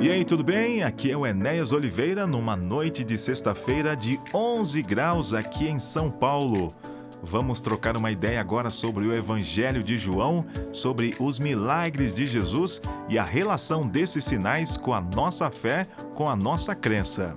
E aí, tudo bem? Aqui é o Enéas Oliveira numa noite de sexta-feira de 11 graus aqui em São Paulo. Vamos trocar uma ideia agora sobre o Evangelho de João, sobre os milagres de Jesus e a relação desses sinais com a nossa fé, com a nossa crença.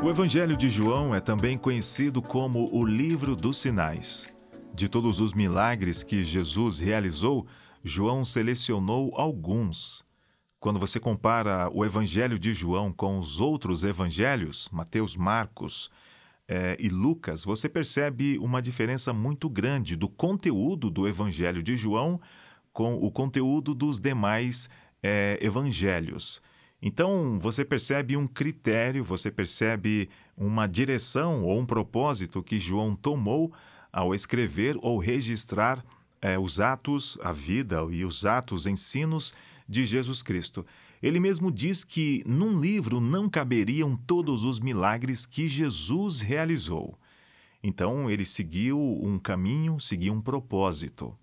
O Evangelho de João é também conhecido como o Livro dos Sinais. De todos os milagres que Jesus realizou, João selecionou alguns. Quando você compara o Evangelho de João com os outros evangelhos, Mateus, Marcos é, e Lucas, você percebe uma diferença muito grande do conteúdo do Evangelho de João com o conteúdo dos demais é, evangelhos. Então, você percebe um critério, você percebe uma direção ou um propósito que João tomou ao escrever ou registrar é, os atos, a vida e os atos, ensinos de Jesus Cristo. Ele mesmo diz que num livro não caberiam todos os milagres que Jesus realizou. Então, ele seguiu um caminho, seguiu um propósito.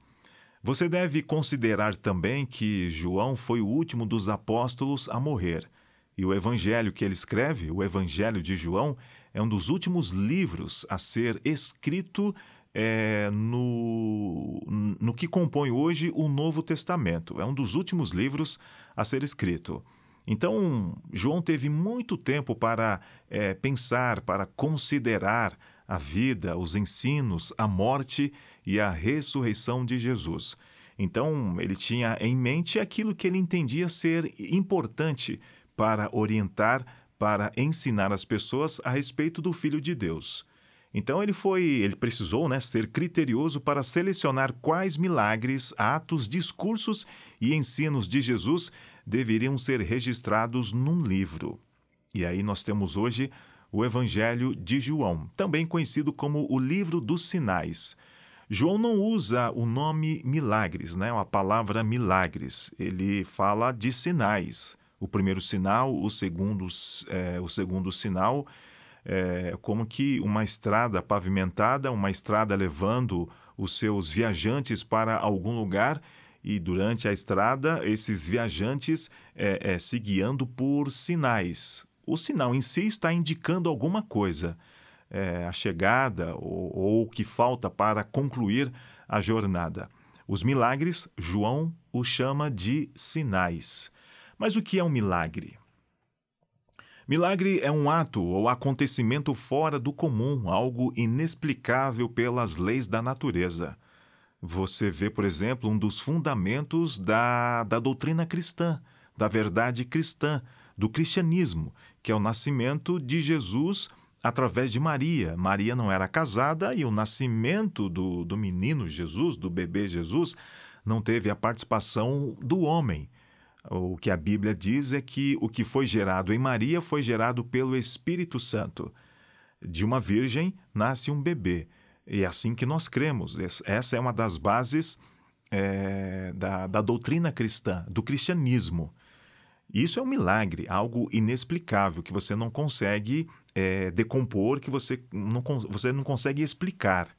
Você deve considerar também que João foi o último dos apóstolos a morrer. E o evangelho que ele escreve, o Evangelho de João, é um dos últimos livros a ser escrito é, no, no que compõe hoje o Novo Testamento. É um dos últimos livros a ser escrito. Então, João teve muito tempo para é, pensar, para considerar a vida, os ensinos, a morte e a ressurreição de Jesus. Então, ele tinha em mente aquilo que ele entendia ser importante para orientar, para ensinar as pessoas a respeito do Filho de Deus. Então ele foi, ele precisou, né, ser criterioso para selecionar quais milagres, atos, discursos e ensinos de Jesus deveriam ser registrados num livro. E aí nós temos hoje o Evangelho de João, também conhecido como o Livro dos Sinais. João não usa o nome milagres, né? a palavra milagres. Ele fala de sinais. O primeiro sinal, o segundo, é, o segundo sinal, é como que uma estrada pavimentada, uma estrada levando os seus viajantes para algum lugar e durante a estrada esses viajantes é, é, se guiando por sinais, o sinal em si está indicando alguma coisa, é, a chegada ou, o que falta para concluir a jornada. Os milagres, João os chama de sinais. Mas o que é um milagre? Milagre é um ato ou acontecimento fora do comum, algo inexplicável pelas leis da natureza. Você vê, por exemplo, um dos fundamentos da, da doutrina cristã, da verdade cristã, do cristianismo, que é o nascimento de Jesus através de Maria. Maria não era casada e o nascimento do, do menino Jesus, do bebê Jesus, não teve a participação do homem. O que a Bíblia diz é que o que foi gerado em Maria foi gerado pelo Espírito Santo. De uma virgem nasce um bebê. E é assim que nós cremos. Essa é uma das bases é, da, da doutrina cristã, do cristianismo. Isso é um milagre, algo inexplicável que você não consegue é, decompor, que você não, você não consegue explicar.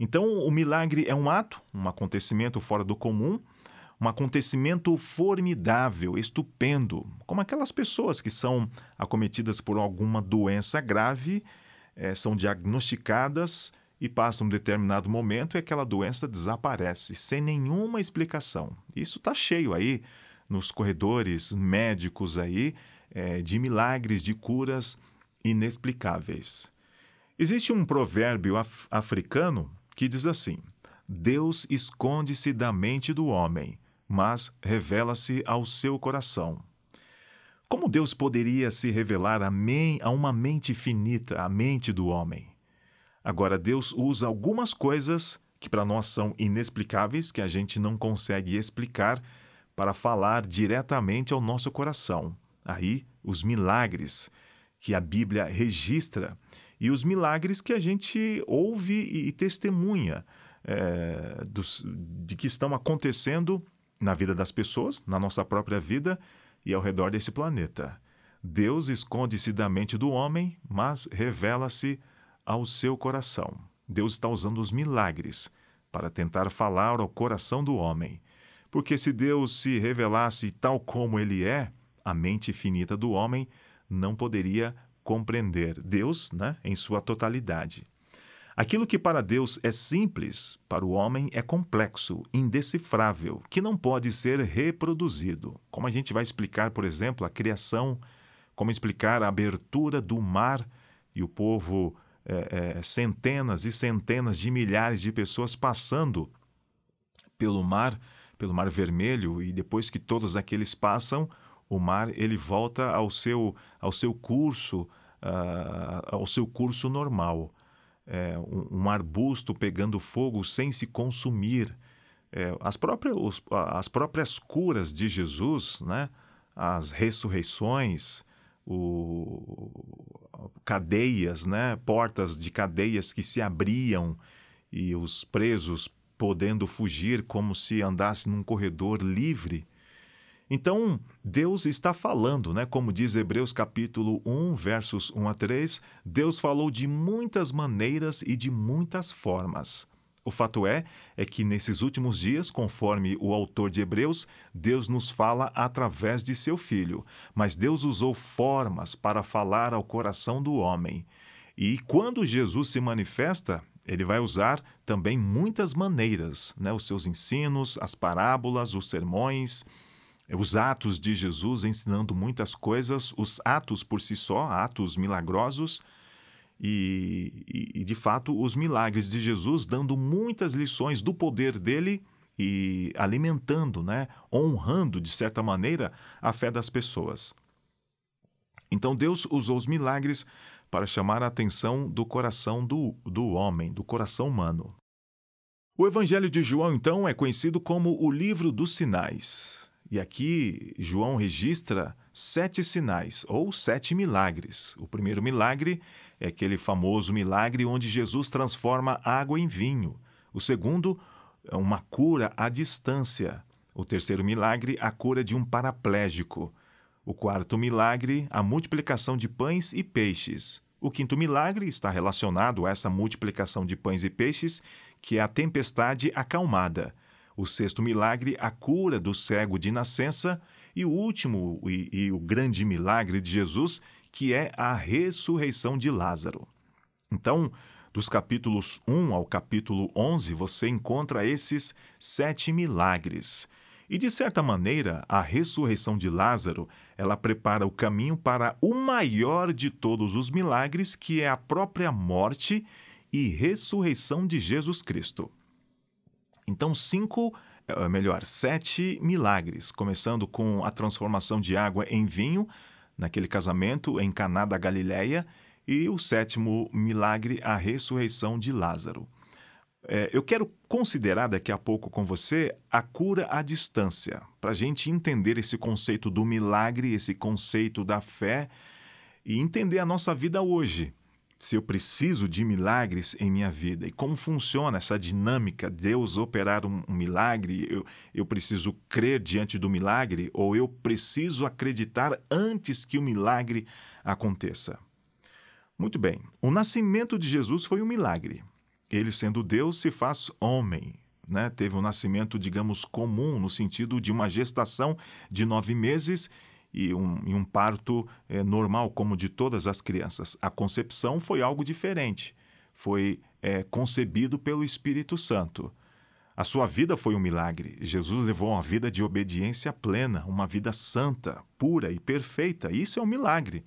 Então, o milagre é um ato, um acontecimento fora do comum, um acontecimento formidável, estupendo, como aquelas pessoas que são acometidas por alguma doença grave, é, são diagnosticadas e passam um determinado momento e aquela doença desaparece sem nenhuma explicação. Isso está cheio aí nos corredores médicos aí é, de milagres, de curas inexplicáveis. Existe um provérbio af africano que diz assim: Deus esconde-se da mente do homem, mas revela-se ao seu coração. Como Deus poderia se revelar a, a uma mente finita, a mente do homem? Agora, Deus usa algumas coisas que para nós são inexplicáveis, que a gente não consegue explicar, para falar diretamente ao nosso coração. Aí, os milagres que a Bíblia registra e os milagres que a gente ouve e, testemunha é, dos, de que estão acontecendo na vida das pessoas, na nossa própria vida e ao redor desse planeta. Deus esconde-se da mente do homem, mas revela-se ao seu coração. Deus está usando os milagres para tentar falar ao coração do homem. Porque se Deus se revelasse tal como ele é, a mente finita do homem não poderia compreender Deus né, em sua totalidade. Aquilo que para Deus é simples, para o homem é complexo, indecifrável, que não pode ser reproduzido. Como a gente vai explicar, por exemplo, a criação, como explicar a abertura do mar e o povo, é, é, centenas e centenas de milhares de pessoas passando pelo mar, pelo mar vermelho, e depois que todos aqueles passam, o mar ele volta ao seu, ao seu curso, uh, ao seu curso normal. É, um, um, arbusto pegando fogo sem se consumir. É, as, próprias, os, as próprias curas de Jesus, né? as ressurreições, o, cadeias, né? portas de cadeias que se abriam e os presos podendo fugir como se andasse num corredor livre. Então, Deus está falando, né? Como diz Hebreus capítulo 1, versos 1 a 3, Deus falou de muitas maneiras e de muitas formas. O fato é é que nesses últimos dias, conforme o autor de Hebreus, Deus nos fala através de seu filho, mas Deus usou formas para falar ao coração do homem. E quando Jesus se manifesta, ele vai usar também muitas maneiras, né? os seus ensinos, as parábolas, os sermões, os atos de Jesus ensinando muitas coisas, os atos por si só, atos milagrosos, e, e, de fato os milagres de Jesus dando muitas lições do poder dele e alimentando, né, honrando de certa maneira a fé das pessoas. Então Deus usou os milagres para chamar a atenção do coração do, do homem, do coração humano. O Evangelho de João, então, é conhecido como o livro dos sinais. E aqui João registra sete sinais, ou sete milagres. O primeiro milagre é aquele famoso milagre onde Jesus transforma água em vinho. O segundo é uma cura à distância. O terceiro milagre, a cura de um paraplégico. O quarto milagre, a multiplicação de pães e peixes. O quinto milagre está relacionado a essa multiplicação de pães e peixes, que é a tempestade acalmada o sexto milagre, a cura do cego de nascença, e o último e, e, o grande milagre de Jesus, que é a ressurreição de Lázaro. Então, dos capítulos 1 ao capítulo 11, você encontra esses sete milagres. E, de certa maneira, a ressurreição de Lázaro, ela prepara o caminho para o maior de todos os milagres, que é a própria morte e ressurreição de Jesus Cristo. Então, cinco, eh, melhor, sete milagres, começando com a transformação de água em vinho, naquele casamento em Caná da Galileia, e o sétimo milagre, a ressurreição de Lázaro. É, eu quero considerar daqui a pouco com você a cura à distância, para a gente entender esse conceito do milagre, esse conceito da fé e entender a nossa vida hoje se eu preciso de milagres em minha vida e como funciona essa dinâmica, Deus operar um, um, milagre, eu, eu preciso crer diante do milagre ou eu preciso acreditar antes que o milagre aconteça. Muito bem, o nascimento de Jesus foi um milagre. Ele, sendo Deus, se faz homem. Né? Teve um nascimento, digamos, comum, no sentido de uma gestação de nove meses e um, e um parto é, normal, como de todas as crianças. A concepção foi algo diferente. Foi é, concebido pelo Espírito Santo. A sua vida foi um milagre. Jesus levou uma vida de obediência plena, uma vida santa, pura e perfeita. Isso é um milagre.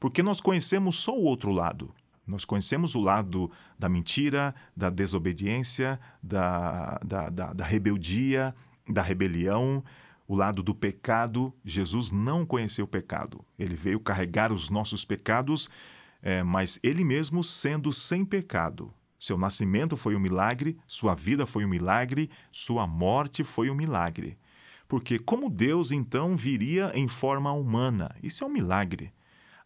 Porque nós conhecemos só o outro lado. Nós conhecemos o lado da mentira, da desobediência, da, da, da, da rebeldia, da rebelião, o lado do pecado, Jesus não conheceu o pecado. Ele veio carregar os nossos pecados, é, mas ele mesmo sendo sem pecado. Seu nascimento foi um milagre, sua vida foi um milagre, sua morte foi um milagre. Porque, como Deus então viria em forma humana? Isso é um milagre.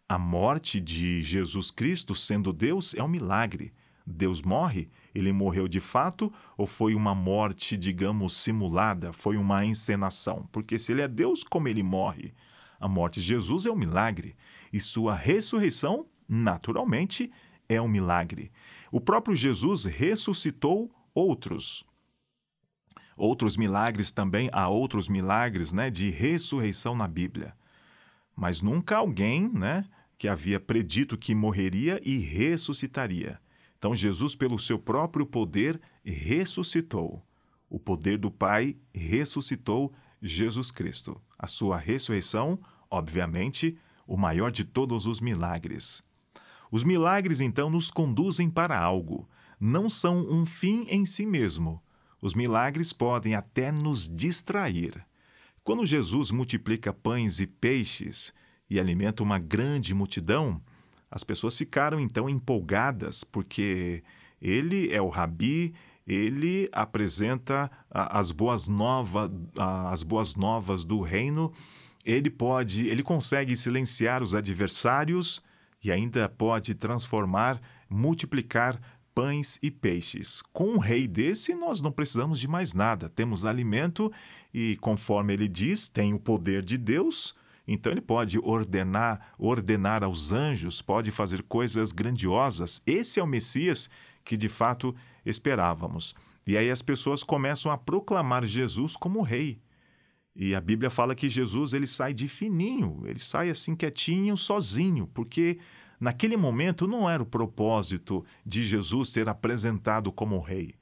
A morte de Jesus Cristo, sendo Deus, é um milagre. Deus morre? Ele morreu de fato ou foi uma morte, digamos, simulada? Foi uma encenação? Porque se ele é Deus, como ele morre? A morte de Jesus é um milagre e sua ressurreição, naturalmente, é um milagre. O próprio Jesus ressuscitou outros. Outros milagres também, há outros milagres né, de ressurreição na Bíblia. Mas nunca alguém né, que havia predito que morreria e ressuscitaria. Então, Jesus, pelo seu próprio poder, ressuscitou. O poder do Pai ressuscitou Jesus Cristo. A sua ressurreição, obviamente, o maior de todos os milagres. Os milagres, então, nos conduzem para algo. Não são um fim em si mesmo os milagres podem até nos distrair. Quando Jesus multiplica pães e peixes e alimenta uma grande multidão, as pessoas ficaram então empolgadas, porque ele é o rabi, ele apresenta as boas novas, as boas novas do reino, ele pode, ele consegue silenciar os adversários e ainda pode transformar, multiplicar pães e peixes. Com um rei desse, nós não precisamos de mais nada. Temos alimento e, conforme ele diz, tem o poder de Deus. Então ele pode ordenar, ordenar aos anjos, pode fazer coisas grandiosas. Esse é o Messias que de fato esperávamos. E aí as pessoas começam a proclamar Jesus como rei. E a Bíblia fala que Jesus ele sai de fininho, ele sai assim quietinho, sozinho, porque Naquele momento não era o propósito de Jesus ser apresentado como rei.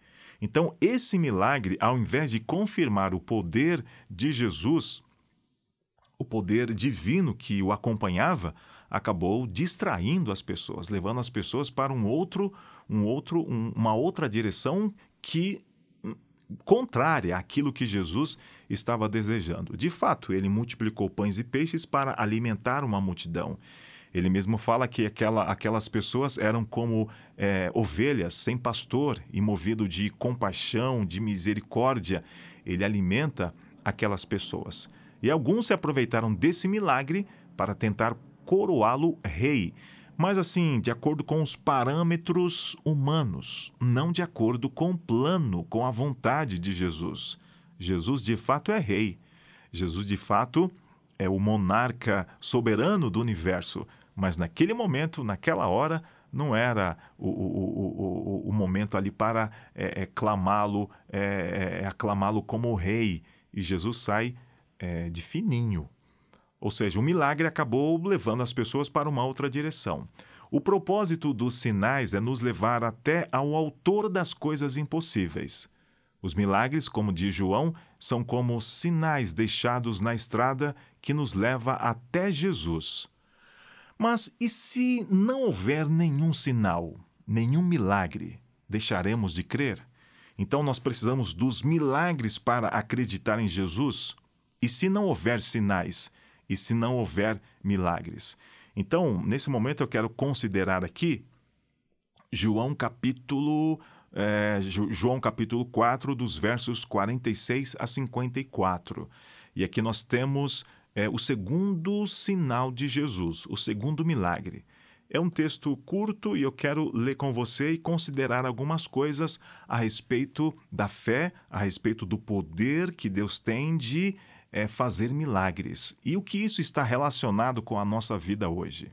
Então, esse milagre, ao invés de confirmar o poder de Jesus, o poder divino que o acompanhava, acabou distraindo as pessoas, levando as pessoas para um outro, um outro, um, uma outra direção que hum, contrária àquilo que Jesus estava desejando. De fato, ele multiplicou pães e peixes para alimentar uma multidão. Ele mesmo fala que aquela, aquelas pessoas eram como é, ovelhas sem pastor e movido de compaixão, de misericórdia. Ele alimenta aquelas pessoas. E alguns se aproveitaram desse milagre para tentar coroá-lo rei, mas assim, de acordo com os parâmetros humanos, não de acordo com o plano, com a vontade de Jesus. Jesus de fato é rei. Jesus de fato é o monarca soberano do universo, mas naquele momento, naquela hora, não era o, o, o, o momento ali para é, é, clamá-lo, é, é aclamá-lo como rei. E Jesus sai é, de fininho. Ou seja, o milagre acabou levando as pessoas para uma outra direção. O propósito dos sinais é nos levar até ao autor das coisas impossíveis. Os milagres, como diz João, são como sinais deixados na estrada que nos leva até Jesus. Mas e se não houver nenhum sinal, nenhum milagre, deixaremos de crer? Então nós precisamos dos milagres para acreditar em Jesus? E se não houver sinais? E se não houver milagres? Então, nesse momento eu quero considerar aqui João capítulo é, João capítulo 4, dos versos 46 a 54. E aqui nós temos é o segundo sinal de Jesus, o segundo milagre. É um texto curto e eu quero ler com você e considerar algumas coisas a respeito da fé, a respeito do poder que Deus tem de é, fazer milagres e o que isso está relacionado com a nossa vida hoje.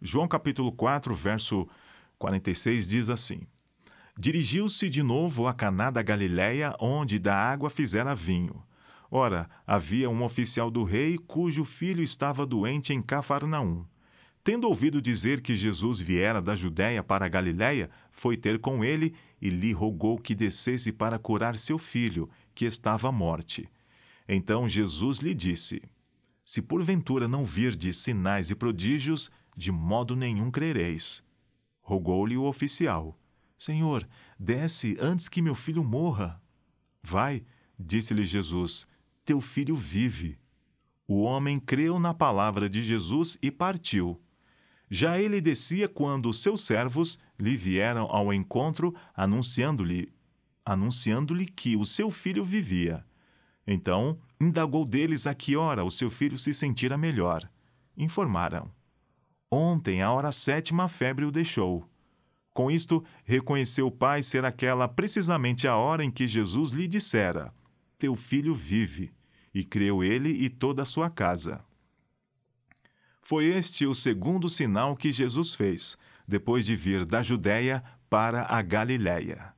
João capítulo 4, verso 46 diz assim: Dirigiu-se de novo a Caná da Galiléia, onde da água fizera vinho. Ora, havia um oficial do rei cujo filho estava doente em Cafarnaum. Tendo ouvido dizer que Jesus viera da Judéia para a Galiléia, foi ter com ele e lhe rogou que descesse para curar seu filho, que estava à morte. Então Jesus lhe disse: Se porventura não virdes sinais e prodígios, de modo nenhum crereis. Rogou-lhe o oficial: Senhor, desce antes que meu filho morra. Vai, disse-lhe Jesus, teu filho vive. O homem creu na palavra de Jesus e partiu. Já ele descia quando seus servos lhe vieram ao encontro, anunciando-lhe anunciando-lhe que o seu filho vivia. Então, indagou deles a que hora o seu filho se sentira melhor. Informaram. Ontem, à hora sétima, a febre o deixou. Com isto, reconheceu o pai ser aquela precisamente a hora em que Jesus lhe dissera: Teu filho vive e creu ele e toda a sua casa. Foi este o segundo sinal que Jesus fez, depois de vir da Judéia para a Galiléia.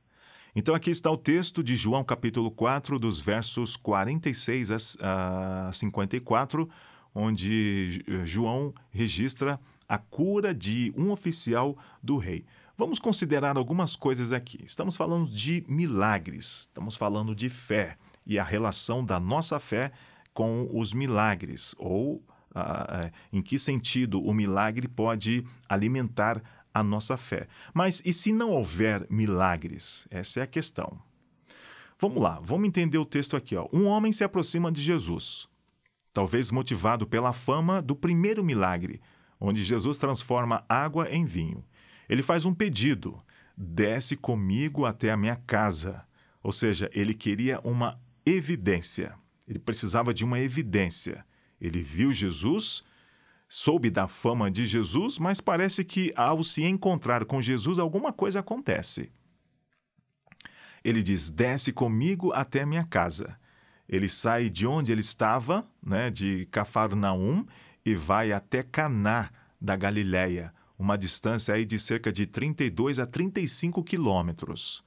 Então aqui está o texto de João capítulo 4, dos versos 46 a 54, onde João registra a cura de um oficial do rei. Vamos considerar algumas coisas aqui. Estamos falando de milagres, estamos falando de fé e a relação da nossa fé com os milagres, ou uh, em que sentido o milagre pode alimentar a nossa fé. Mas e se não houver milagres? Essa é a questão. Vamos lá, vamos entender o texto aqui. Ó. Um homem se aproxima de Jesus, talvez motivado pela fama do primeiro milagre, onde Jesus transforma água em vinho. Ele faz um pedido: desce comigo até a minha casa. Ou seja, ele queria uma evidência. Ele precisava de uma evidência. Ele viu Jesus soube da fama de Jesus, mas parece que ao se encontrar com Jesus, alguma coisa acontece. Ele diz: Desce comigo até minha casa. Ele sai de onde ele estava, né, de Cafarnaum, e vai até Caná da Galiléia, uma distância aí de cerca de 32 a 35 quilômetros.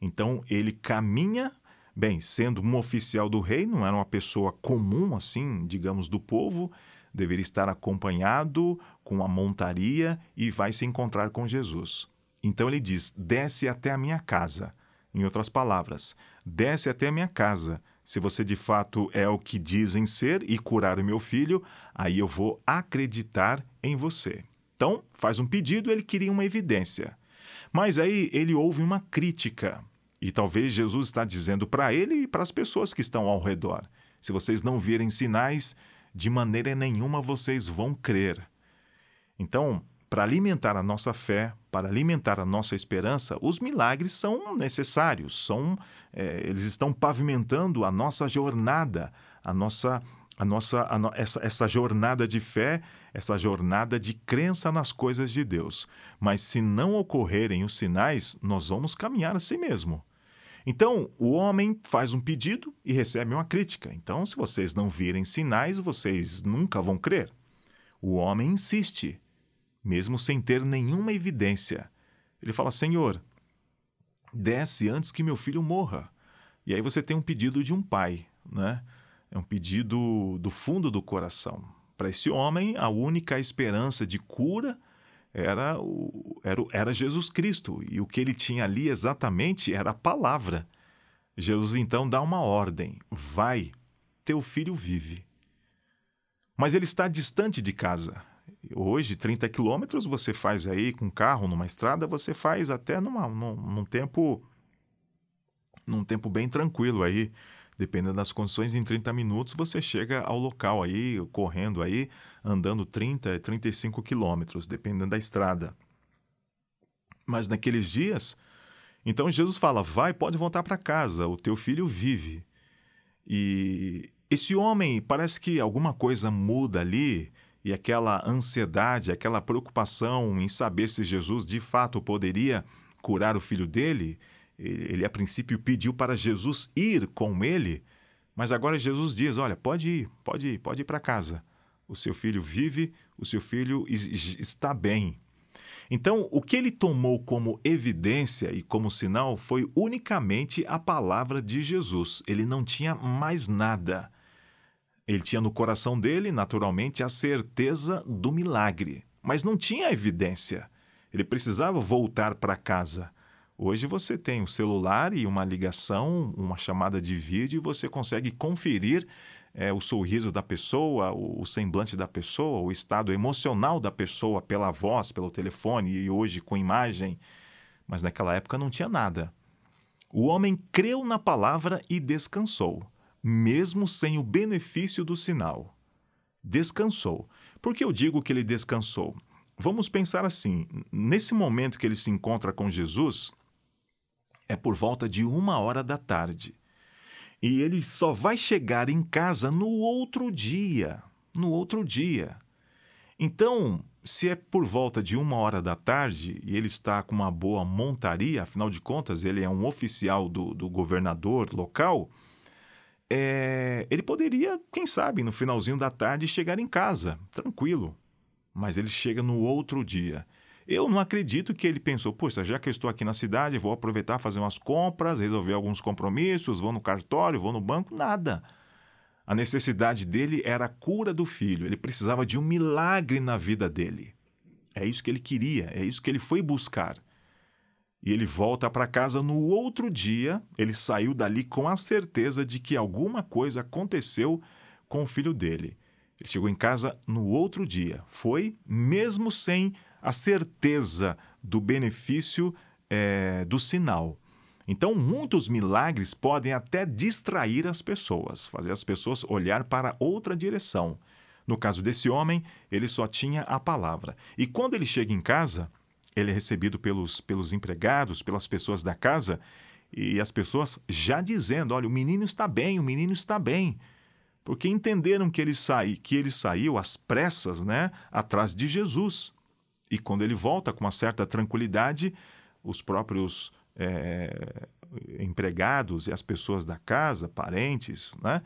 Então ele caminha, bem, sendo um oficial do rei, não era uma pessoa comum assim, digamos, do povo, deveria estar acompanhado com a montaria e vai se encontrar com Jesus. Então ele diz: desce até a minha casa. Em outras palavras, desce até a minha casa. Se você de fato é o que dizem ser e curar o meu filho, aí eu vou acreditar em você. Então, faz um pedido, ele queria uma evidência. Mas aí ele ouve uma crítica. E talvez Jesus está dizendo para ele e para as pessoas que estão ao redor: se vocês não virem sinais, de maneira nenhuma vocês vão crer. Então, para alimentar a nossa fé, para alimentar a nossa esperança, os milagres são necessários, são, é, eles estão pavimentando a nossa jornada, a nossa, a nossa, a no, essa, essa jornada de fé, essa jornada de crença nas coisas de Deus. Mas se não ocorrerem os sinais, nós vamos caminhar assim mesmo. Então, o homem faz um pedido e recebe uma crítica. Então, se vocês não virem sinais, vocês nunca vão crer. O homem insiste, mesmo sem ter nenhuma evidência. Ele fala: Senhor, desce antes que meu filho morra. E aí você tem um pedido de um pai, né? É um pedido do fundo do coração. Para esse homem, a única esperança de cura era, o, era, era Jesus Cristo. E o que ele tinha ali exatamente era a palavra. Jesus então dá uma ordem: vai, teu filho vive. Mas ele está distante de casa. Hoje, 30 quilômetros você faz aí com carro numa estrada, você faz até numa, num, num tempo num tempo bem tranquilo aí dependendo das condições, em 30 minutos você chega ao local aí, correndo aí, andando 30, 35 quilômetros, dependendo da estrada. Mas naqueles dias, então Jesus fala: vai, pode voltar para casa, o teu filho vive. E esse homem parece que alguma coisa muda ali, e aquela ansiedade, aquela preocupação em saber se Jesus de fato poderia curar o filho dele, ele, a princípio, pediu para Jesus ir com ele, mas agora Jesus diz: Olha, pode ir, pode ir, pode ir para casa. O seu filho vive, o seu filho está bem. Então, o que ele tomou como evidência e como sinal foi unicamente a palavra de Jesus. Ele não tinha mais nada. Ele tinha no coração dele, naturalmente, a certeza do milagre, mas não tinha evidência. Ele precisava voltar para casa. Hoje você tem um celular e uma ligação, uma chamada de vídeo, e você consegue conferir é, o sorriso da pessoa, o, o, semblante da pessoa, o estado emocional da pessoa pela voz, pelo telefone e hoje com imagem. Mas naquela época não tinha nada. O homem creu na palavra e descansou, mesmo sem o benefício do sinal. Descansou. Por que eu digo que ele descansou? Vamos pensar assim: nesse momento que ele se encontra com Jesus, é por volta de uma hora da tarde. E ele só vai chegar em casa no outro dia. No outro dia. Então, se é por volta de uma hora da tarde e ele está com uma boa montaria, afinal de contas, ele é um oficial do, do governador local, é, ele poderia, quem sabe, no finalzinho da tarde chegar em casa, tranquilo. Mas ele chega no outro dia. Eu não acredito que ele pensou, poxa, já que eu estou aqui na cidade, vou aproveitar fazer umas compras, resolver alguns compromissos, vou no cartório, vou no banco, nada. A necessidade dele era a cura do filho, ele precisava de um milagre na vida dele. É isso que ele queria, é isso que ele foi buscar. E ele volta para casa no outro dia, ele saiu dali com a certeza de que alguma coisa aconteceu com o filho dele. Ele chegou em casa no outro dia. Foi mesmo sem a certeza do benefício é, do sinal. Então, muitos milagres podem até distrair as pessoas, fazer as pessoas olhar para outra direção. No caso desse homem, ele só tinha a palavra. E quando ele chega em casa, ele é recebido pelos, pelos empregados, pelas pessoas da casa, e as pessoas já dizendo: olha, o menino está bem, o menino está bem. Porque entenderam que ele, sai, que ele saiu às pressas né, atrás de Jesus. E quando ele volta com uma certa tranquilidade, os próprios é, empregados e as pessoas da casa, parentes, né,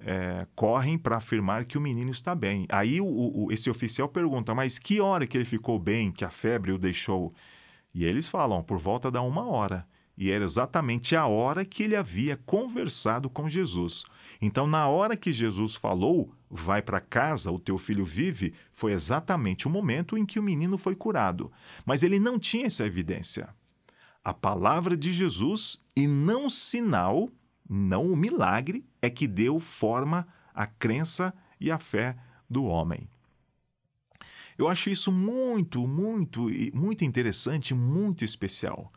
é, correm para afirmar que o menino está bem. Aí o, o, esse oficial pergunta: mas que hora que ele ficou bem, que a febre o deixou? E eles falam: por volta da uma hora. E era exatamente a hora que ele havia conversado com Jesus. Então, na hora que Jesus falou, vai para casa, o teu filho vive, foi exatamente o momento em que o menino foi curado. Mas ele não tinha essa evidência. A palavra de Jesus e não sinal, não o milagre, é que deu forma à crença e à fé do homem. Eu acho isso muito, muito, muito interessante, muito especial.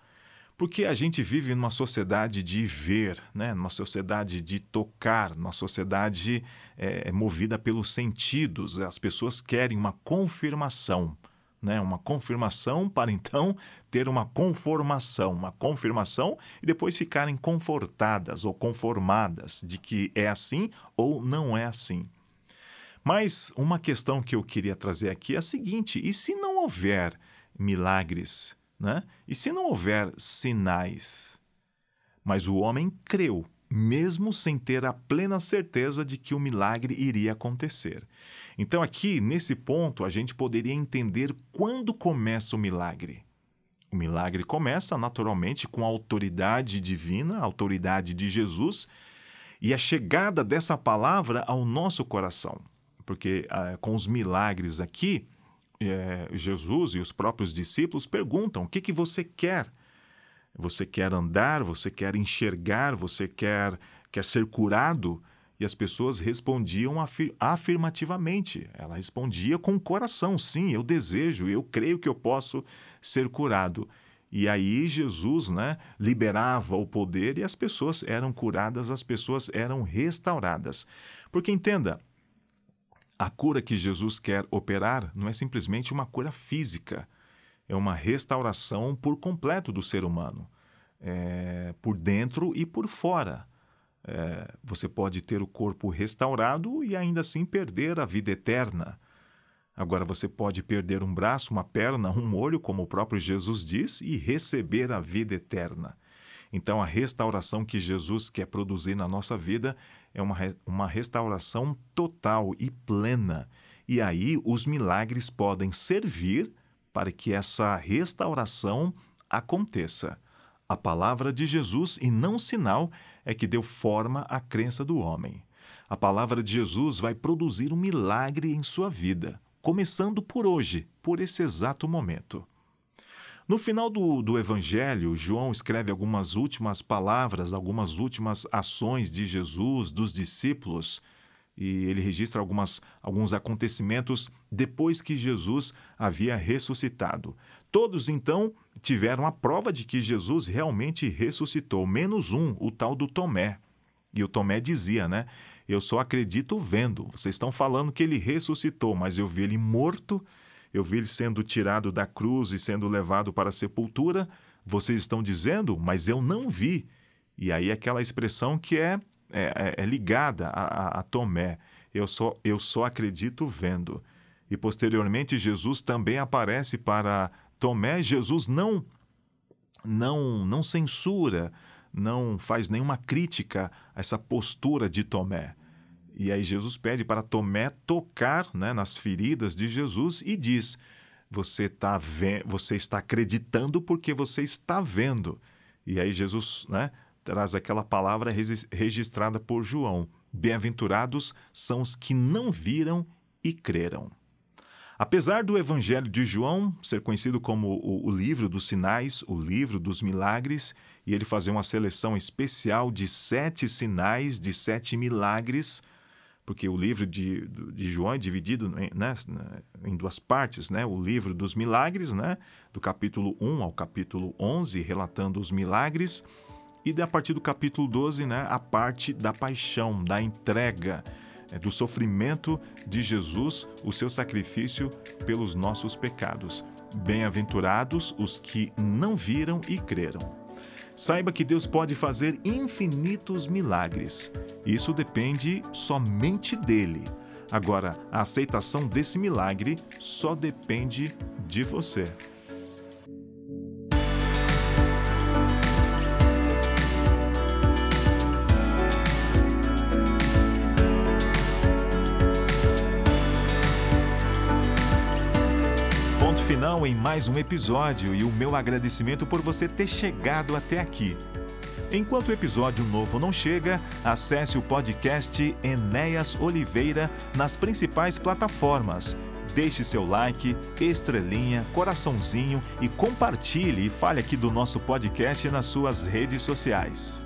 Porque a gente vive numa sociedade de ver, né? numa sociedade de tocar, numa sociedade é, movida pelos sentidos. As pessoas querem uma confirmação, né? uma confirmação para então ter uma conformação, uma confirmação e depois ficarem confortadas ou conformadas de que é assim ou não é assim. Mas uma questão que eu queria trazer aqui é a seguinte: e se não houver milagres? Né? E se não houver sinais? Mas o homem creu, mesmo sem ter a plena certeza de que o milagre iria acontecer. Então, aqui, nesse ponto, a gente poderia entender quando começa o milagre. O milagre começa naturalmente com a autoridade divina, a autoridade de Jesus, e a chegada dessa palavra ao nosso coração. Porque ah, com os milagres aqui, é, Jesus e os próprios discípulos perguntam: o que, que você quer? Você quer andar? Você quer enxergar? Você quer, quer ser curado? E as pessoas respondiam afir afirmativamente. Ela respondia com o coração: sim, eu desejo, eu creio que eu posso ser curado. E aí Jesus né, liberava o poder e as pessoas eram curadas, as pessoas eram restauradas. Porque entenda, a cura que Jesus quer operar não é simplesmente uma cura física, é uma restauração por completo do ser humano, é, por dentro e por fora. É, você pode ter o corpo restaurado e ainda assim perder a vida eterna. Agora, você pode perder um braço, uma perna, um olho, como o próprio Jesus diz, e receber a vida eterna. Então, a restauração que Jesus quer produzir na nossa vida é uma, uma restauração total e plena. E aí os milagres podem servir para que essa restauração aconteça. A palavra de Jesus e não sinal é que deu forma à crença do homem. A palavra de Jesus vai produzir um milagre em sua vida, começando por hoje, por esse exato momento. No final do, do Evangelho, João escreve algumas últimas palavras, algumas últimas ações de Jesus, dos discípulos, e ele registra algumas, alguns acontecimentos depois que Jesus havia ressuscitado. Todos, então, tiveram a prova de que Jesus realmente ressuscitou, menos um, o tal do Tomé. E o Tomé dizia, né? Eu só acredito vendo. Vocês estão falando que ele ressuscitou, mas eu vi ele morto eu vi ele sendo tirado da cruz e sendo levado para a sepultura. Vocês estão dizendo, mas eu não vi. E aí aquela expressão que é, é, é, é ligada a, a, a Tomé. Eu só, eu só acredito vendo. E posteriormente Jesus também aparece para Tomé. Jesus não não não censura, não faz nenhuma crítica a essa postura de Tomé. E aí Jesus pede para Tomé tocar né, nas feridas de Jesus e diz: você, tá você está acreditando porque você está vendo. E aí Jesus né, traz aquela palavra registrada por João: Bem-aventurados são os que não viram e creram. Apesar do Evangelho de João ser conhecido como o, o, livro dos sinais, o livro dos milagres, e ele fazer uma seleção especial de sete sinais, de sete milagres, porque o livro de, de João é dividido né, em duas partes, né? o livro dos milagres, né? do capítulo 1 ao capítulo 11, relatando os milagres, e a partir do capítulo 12, né? a parte da paixão, da entrega, é, do sofrimento de Jesus, o seu sacrifício pelos nossos pecados. Bem-aventurados os que não viram e creram. Saiba que Deus pode fazer infinitos milagres. Isso depende somente dele. Agora, a aceitação desse milagre só depende de você. final em mais um episódio e o meu agradecimento por você ter chegado até aqui. Enquanto o episódio novo não chega, acesse o podcast Enéas Oliveira nas principais plataformas. Deixe seu like, estrelinha, coraçãozinho e compartilhe e fale aqui do nosso podcast nas suas redes sociais.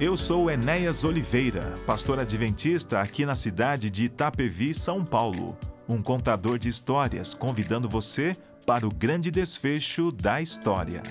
Eu sou Enéas Oliveira, pastor adventista aqui na cidade de Itapevi, São Paulo um contador de histórias convidando você para o grande desfecho da história.